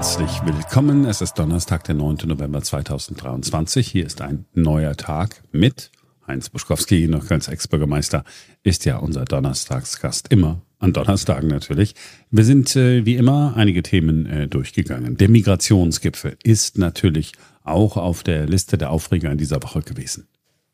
Herzlich willkommen. Es ist Donnerstag, der 9. November 2023. Hier ist ein neuer Tag mit Heinz Buschkowski, noch als Ex-Bürgermeister, ist ja unser Donnerstagsgast immer an Donnerstagen natürlich. Wir sind äh, wie immer einige Themen äh, durchgegangen. Der Migrationsgipfel ist natürlich auch auf der Liste der Aufreger in dieser Woche gewesen.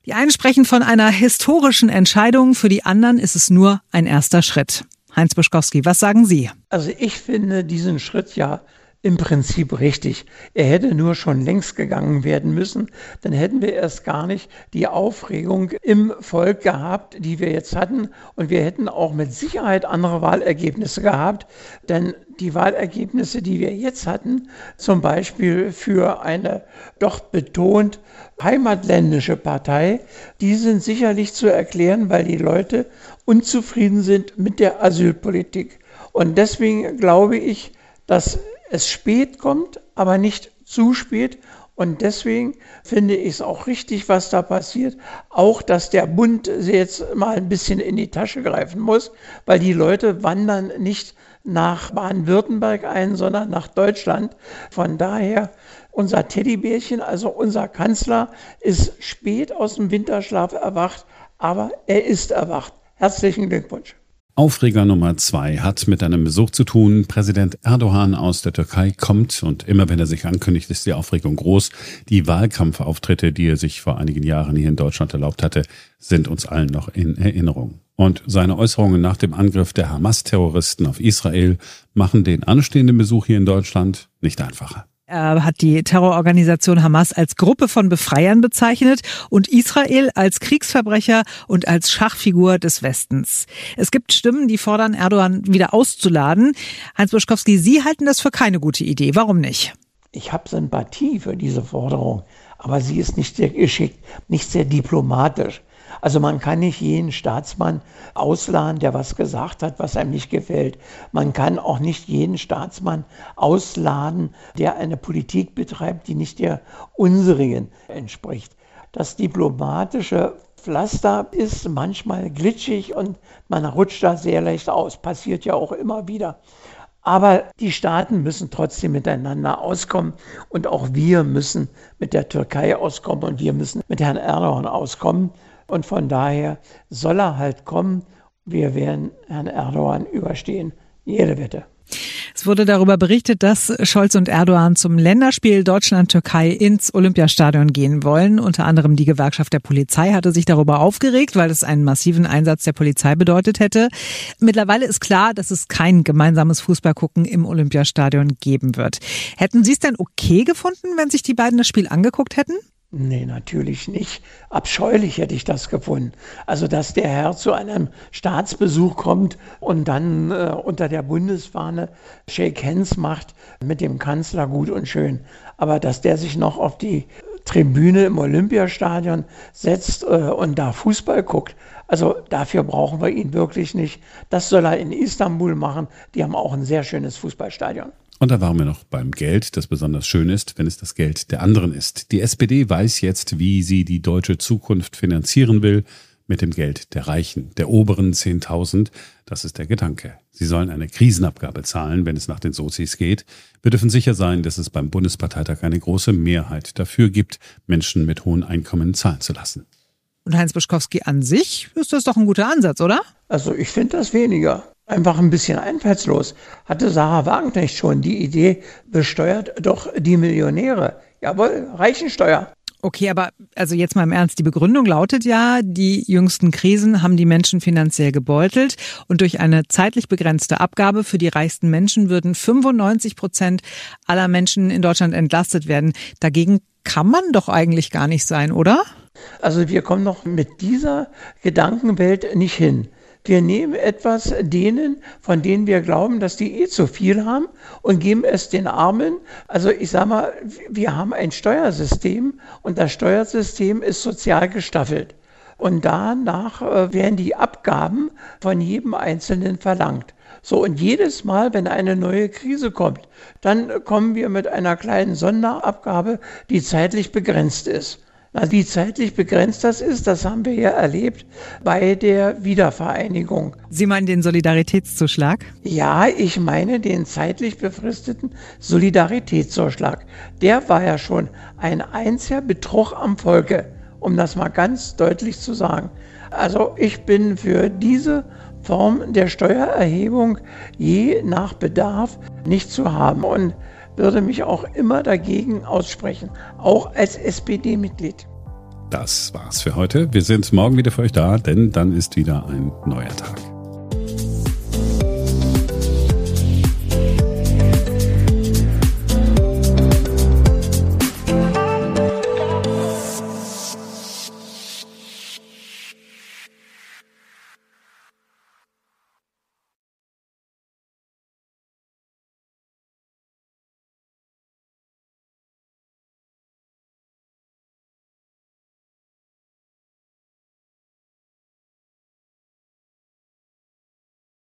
Die einen sprechen von einer historischen Entscheidung, für die anderen ist es nur ein erster Schritt. Heinz Buschkowski, was sagen Sie? Also ich finde diesen Schritt ja im Prinzip richtig. Er hätte nur schon längst gegangen werden müssen. Dann hätten wir erst gar nicht die Aufregung im Volk gehabt, die wir jetzt hatten. Und wir hätten auch mit Sicherheit andere Wahlergebnisse gehabt. Denn die Wahlergebnisse, die wir jetzt hatten, zum Beispiel für eine doch betont heimatländische Partei, die sind sicherlich zu erklären, weil die Leute unzufrieden sind mit der Asylpolitik. Und deswegen glaube ich, dass es spät kommt, aber nicht zu spät. Und deswegen finde ich es auch richtig, was da passiert. Auch, dass der Bund jetzt mal ein bisschen in die Tasche greifen muss, weil die Leute wandern nicht nach Baden-Württemberg ein, sondern nach Deutschland. Von daher, unser Teddybärchen, also unser Kanzler, ist spät aus dem Winterschlaf erwacht, aber er ist erwacht. Herzlichen Glückwunsch. Aufreger Nummer zwei hat mit einem Besuch zu tun. Präsident Erdogan aus der Türkei kommt und immer wenn er sich ankündigt, ist die Aufregung groß. Die Wahlkampfauftritte, die er sich vor einigen Jahren hier in Deutschland erlaubt hatte, sind uns allen noch in Erinnerung. Und seine Äußerungen nach dem Angriff der Hamas-Terroristen auf Israel machen den anstehenden Besuch hier in Deutschland nicht einfacher. Er hat die Terrororganisation Hamas als Gruppe von Befreiern bezeichnet und Israel als Kriegsverbrecher und als Schachfigur des Westens. Es gibt Stimmen, die fordern, Erdogan wieder auszuladen. Heinz Buschkowski, Sie halten das für keine gute Idee. Warum nicht? Ich habe Sympathie für diese Forderung, aber sie ist nicht sehr geschickt, nicht sehr diplomatisch. Also man kann nicht jeden Staatsmann ausladen, der was gesagt hat, was einem nicht gefällt. Man kann auch nicht jeden Staatsmann ausladen, der eine Politik betreibt, die nicht der unserigen entspricht. Das diplomatische Pflaster ist manchmal glitschig und man rutscht da sehr leicht aus. Passiert ja auch immer wieder. Aber die Staaten müssen trotzdem miteinander auskommen und auch wir müssen mit der Türkei auskommen und wir müssen mit Herrn Erdogan auskommen. Und von daher soll er halt kommen. Wir werden Herrn Erdogan überstehen. Jede Wette. Es wurde darüber berichtet, dass Scholz und Erdogan zum Länderspiel Deutschland-Türkei ins Olympiastadion gehen wollen. Unter anderem die Gewerkschaft der Polizei hatte sich darüber aufgeregt, weil es einen massiven Einsatz der Polizei bedeutet hätte. Mittlerweile ist klar, dass es kein gemeinsames Fußballgucken im Olympiastadion geben wird. Hätten Sie es denn okay gefunden, wenn sich die beiden das Spiel angeguckt hätten? Nee, natürlich nicht. Abscheulich hätte ich das gefunden. Also, dass der Herr zu einem Staatsbesuch kommt und dann äh, unter der Bundesfahne Shake Hands macht mit dem Kanzler, gut und schön. Aber dass der sich noch auf die Tribüne im Olympiastadion setzt äh, und da Fußball guckt, also dafür brauchen wir ihn wirklich nicht. Das soll er in Istanbul machen. Die haben auch ein sehr schönes Fußballstadion. Und da waren wir noch beim Geld, das besonders schön ist, wenn es das Geld der anderen ist. Die SPD weiß jetzt, wie sie die deutsche Zukunft finanzieren will mit dem Geld der Reichen, der oberen 10.000. Das ist der Gedanke. Sie sollen eine Krisenabgabe zahlen, wenn es nach den Sozis geht. Wir dürfen sicher sein, dass es beim Bundesparteitag eine große Mehrheit dafür gibt, Menschen mit hohen Einkommen zahlen zu lassen. Und Heinz Buschkowski an sich ist das doch ein guter Ansatz, oder? Also ich finde das weniger einfach ein bisschen einfallslos. Hatte Sarah Wagenknecht schon die Idee, besteuert doch die Millionäre. Jawohl, Reichensteuer. Okay, aber also jetzt mal im Ernst, die Begründung lautet ja, die jüngsten Krisen haben die Menschen finanziell gebeutelt und durch eine zeitlich begrenzte Abgabe für die reichsten Menschen würden 95 Prozent aller Menschen in Deutschland entlastet werden. Dagegen kann man doch eigentlich gar nicht sein, oder? Also wir kommen noch mit dieser Gedankenwelt nicht hin. Wir nehmen etwas denen, von denen wir glauben, dass die eh zu viel haben und geben es den Armen. Also ich sage mal, wir haben ein Steuersystem und das Steuersystem ist sozial gestaffelt. Und danach äh, werden die Abgaben von jedem Einzelnen verlangt. So, und jedes Mal, wenn eine neue Krise kommt, dann kommen wir mit einer kleinen Sonderabgabe, die zeitlich begrenzt ist. Wie zeitlich begrenzt das ist, das haben wir ja erlebt bei der Wiedervereinigung. Sie meinen den Solidaritätszuschlag? Ja, ich meine den zeitlich befristeten Solidaritätszuschlag. Der war ja schon ein einziger Betrug am Volke, um das mal ganz deutlich zu sagen. Also ich bin für diese Form der Steuererhebung je nach Bedarf nicht zu haben und würde mich auch immer dagegen aussprechen, auch als SPD-Mitglied. Das war's für heute. Wir sind morgen wieder für euch da, denn dann ist wieder ein neuer Tag.